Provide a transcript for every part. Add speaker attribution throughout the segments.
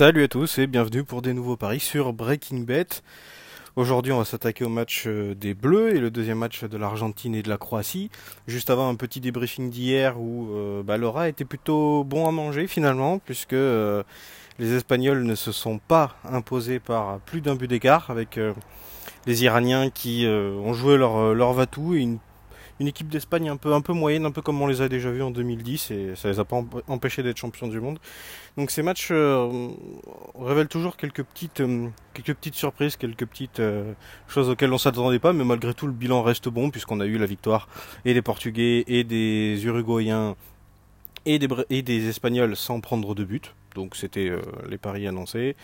Speaker 1: Salut à tous et bienvenue pour des nouveaux paris sur Breaking Bet. Aujourd'hui, on va s'attaquer au match euh, des Bleus et le deuxième match de l'Argentine et de la Croatie. Juste avant un petit débriefing d'hier où euh, bah, Laura était plutôt bon à manger finalement, puisque euh, les Espagnols ne se sont pas imposés par plus d'un but d'écart avec les Iraniens qui ont joué leur, leur vatou et une une équipe d'Espagne un peu, un peu moyenne, un peu comme on les a déjà vus en 2010, et ça les a pas empêchés d'être champions du monde. Donc ces matchs euh, révèlent toujours quelques petites, euh, quelques petites surprises, quelques petites euh, choses auxquelles on s'attendait pas, mais malgré tout le bilan reste bon puisqu'on a eu la victoire et des Portugais et des Uruguayens et des, et des Espagnols sans prendre de but. Donc c'était euh, les paris annoncés.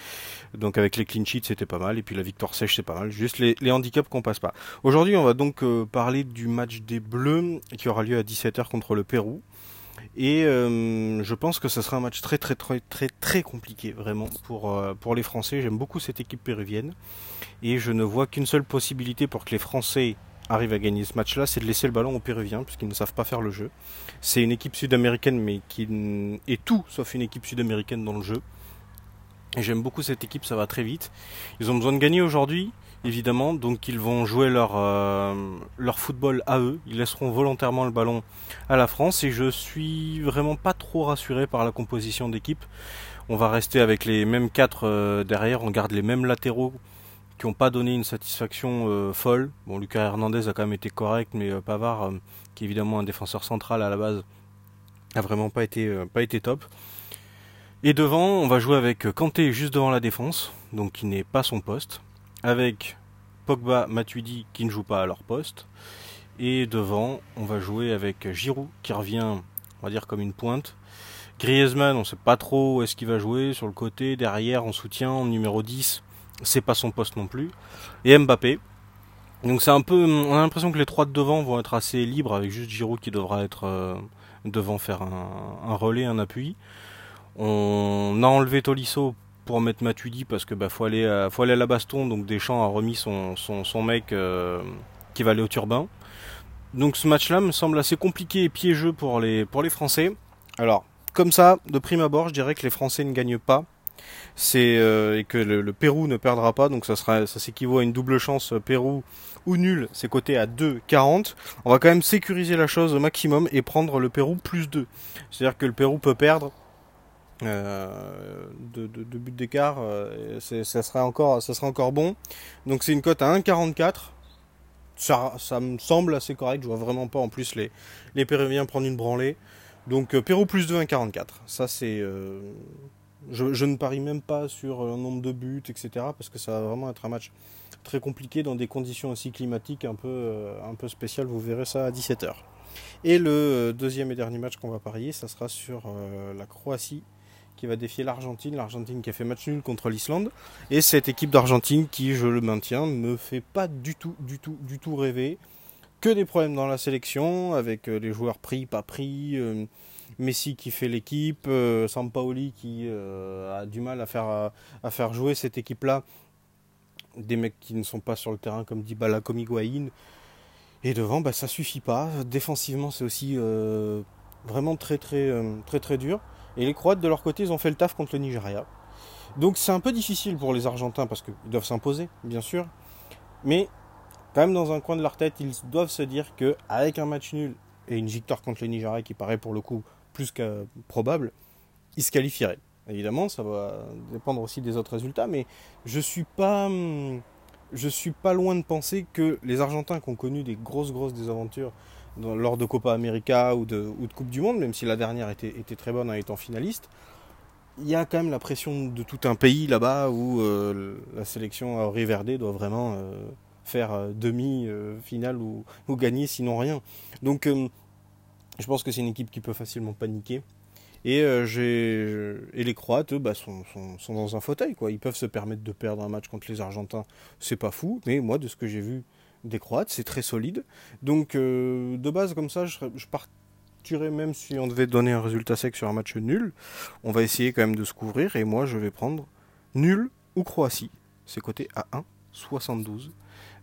Speaker 1: Donc avec les clean sheets c'était pas mal. Et puis la victoire sèche c'est pas mal. Juste les, handicaps qu'on passe pas. Aujourd'hui on va donc euh, parler du match des Bleus qui aura lieu à 17h contre le Pérou. Et euh, je pense que ce sera un match très très très très très compliqué vraiment pour, pour les Français. J'aime beaucoup cette équipe péruvienne. Et je ne vois qu'une seule possibilité pour que les Français arrive à gagner ce match-là, c'est de laisser le ballon aux Péruviens, puisqu'ils ne savent pas faire le jeu. C'est une équipe sud-américaine, mais qui est tout sauf une équipe sud-américaine dans le jeu. J'aime beaucoup cette équipe, ça va très vite. Ils ont besoin de gagner aujourd'hui, évidemment, donc ils vont jouer leur, euh, leur football à eux. Ils laisseront volontairement le ballon à la France, et je suis vraiment pas trop rassuré par la composition d'équipe. On va rester avec les mêmes quatre euh, derrière, on garde les mêmes latéraux qui n'ont pas donné une satisfaction euh, folle. Bon, Lucas Hernandez a quand même été correct, mais euh, Pavard, euh, qui est évidemment un défenseur central à la base, a vraiment pas été, pas été top. Et devant, on va jouer avec Kanté juste devant la défense, donc qui n'est pas son poste, avec Pogba, Matuidi qui ne joue pas à leur poste, et devant, on va jouer avec Giroud qui revient, on va dire comme une pointe. Griezmann, on sait pas trop où est-ce qu'il va jouer, sur le côté, derrière, en soutien, numéro 10, c'est pas son poste non plus. Et Mbappé. Donc c'est un peu, on a l'impression que les trois de devant vont être assez libres avec juste Giroud qui devra être euh, devant faire un, relais, un appui. On a enlevé Tolisso pour mettre Matuidi parce que bah faut aller, à, faut aller à la baston. Donc Deschamps a remis son, son, mec euh, qui va aller au turbin. Donc ce match-là me semble assez compliqué et piégeux pour les, pour les Français. Alors, comme ça, de prime abord, je dirais que les Français ne gagnent pas c'est euh, et que le, Pérou ne perdra pas, donc ça sera ça s'équivaut à une double chance euh, Pérou ou nul, c'est coté à 2,40. On va quand même sécuriser la chose au maximum et prendre le Pérou plus 2. C'est-à-dire que le Pérou peut perdre euh, de, de, buts d'écart, ça sera encore ça sera encore bon. Donc c'est une cote à 1,44. Ça, ça me semble assez correct, je vois vraiment pas en plus les, les Péruviens prendre une branlée. Donc Pérou plus 2, 1,44. Ça c'est je, ne parie même pas sur un nombre de buts, etc. Parce que ça va vraiment être un match très compliqué dans des conditions aussi climatiques un peu, euh, spéciales. Vous verrez ça à 17h. Et le euh, deuxième et dernier match qu'on va parier, ça sera sur euh, la Croatie qui va défier l'Argentine. L'Argentine qui a fait match nul contre l'Islande. Et cette équipe d'Argentine qui, je le maintiens, ne me fait pas du tout, du tout, du tout rêver. Que des problèmes dans la sélection, avec les joueurs pris, pas pris Messi qui fait l'équipe, euh, Sampaoli qui euh, a du mal à faire, à, faire jouer cette équipe-là. Des mecs qui ne sont pas sur le terrain comme Dybala, comme Higuain. Et devant, bah, ça suffit pas. Défensivement, c'est aussi euh, vraiment très très, très très dur. Et les Croates, de leur côté, ils ont fait le taf contre le Nigeria. Donc c'est un peu difficile pour les Argentins parce qu'ils doivent s'imposer, bien sûr. Mais quand même dans un coin de leur tête, ils doivent se dire que avec un match nul et une victoire contre le Nigeria qui paraît pour le coup plus que probable, il se qualifierait. Évidemment, ça va dépendre aussi des autres résultats, mais je suis pas, hum, je suis pas loin de penser que les Argentins qui ont connu des grosses grosses désaventures lors de Copa América ou de, ou de Coupe du Monde, même si la dernière était, était très bonne en étant finaliste, il y a quand même la pression de tout un pays là-bas où euh, la sélection à Verde doit vraiment euh, faire euh, demi-finale ou, ou, gagner sinon rien. Donc hum, je pense que c'est une équipe qui peut facilement paniquer. Et, euh, les Croates, eux, bah, sont, dans un fauteuil. Quoi. Ils peuvent se permettre de perdre un match contre les Argentins. C'est pas fou. Mais moi, de ce que j'ai vu des Croates, c'est très solide. Donc, euh, de base, comme ça, je, partirais même si on devait donner un résultat sec sur un match nul. On va essayer quand même de se couvrir. Et moi, je vais prendre nul ou Croatie. C'est côté à 72.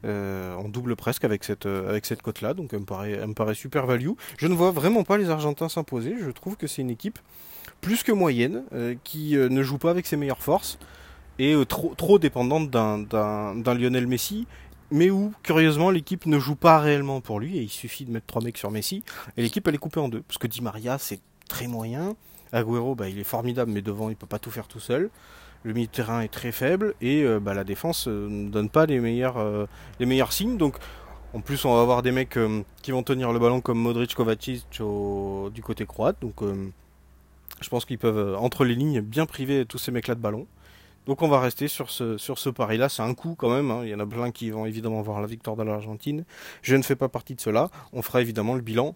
Speaker 1: Euh, on double presque avec cette, euh, avec cette cote-là, donc elle me, paraît, super value. Je ne vois vraiment pas les Argentins s'imposer, je trouve que c'est une équipe plus que moyenne, euh, qui ne joue pas avec ses meilleures forces, et trop, dépendante d'un Lionel Messi, mais où, curieusement, l'équipe ne joue pas réellement pour lui, et il suffit de mettre trois mecs sur Messi, et l'équipe elle est coupée en deux, parce que Di Maria c'est très moyen, Agüero bah, il est formidable, mais devant il peut pas tout faire tout seul le milieu de terrain est très faible et euh, bah, la défense euh, ne donne pas les meilleurs, euh, les meilleurs signes. Donc en plus on va avoir des mecs qui vont tenir le ballon comme Modric Kovacic du côté croate. Donc je pense qu'ils peuvent entre les lignes bien priver tous ces mecs là de ballon. Donc on va rester sur ce, sur ce pari-là. C'est un coup quand même. Hein. Il y en a plein qui vont évidemment voir la victoire de l'Argentine. Je ne fais pas partie de cela. On fera évidemment le bilan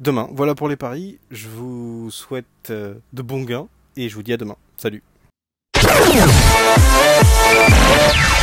Speaker 1: demain. Voilà pour les paris. Je vous souhaite de bons gains et je vous dis à demain. Salut. ハハハハ!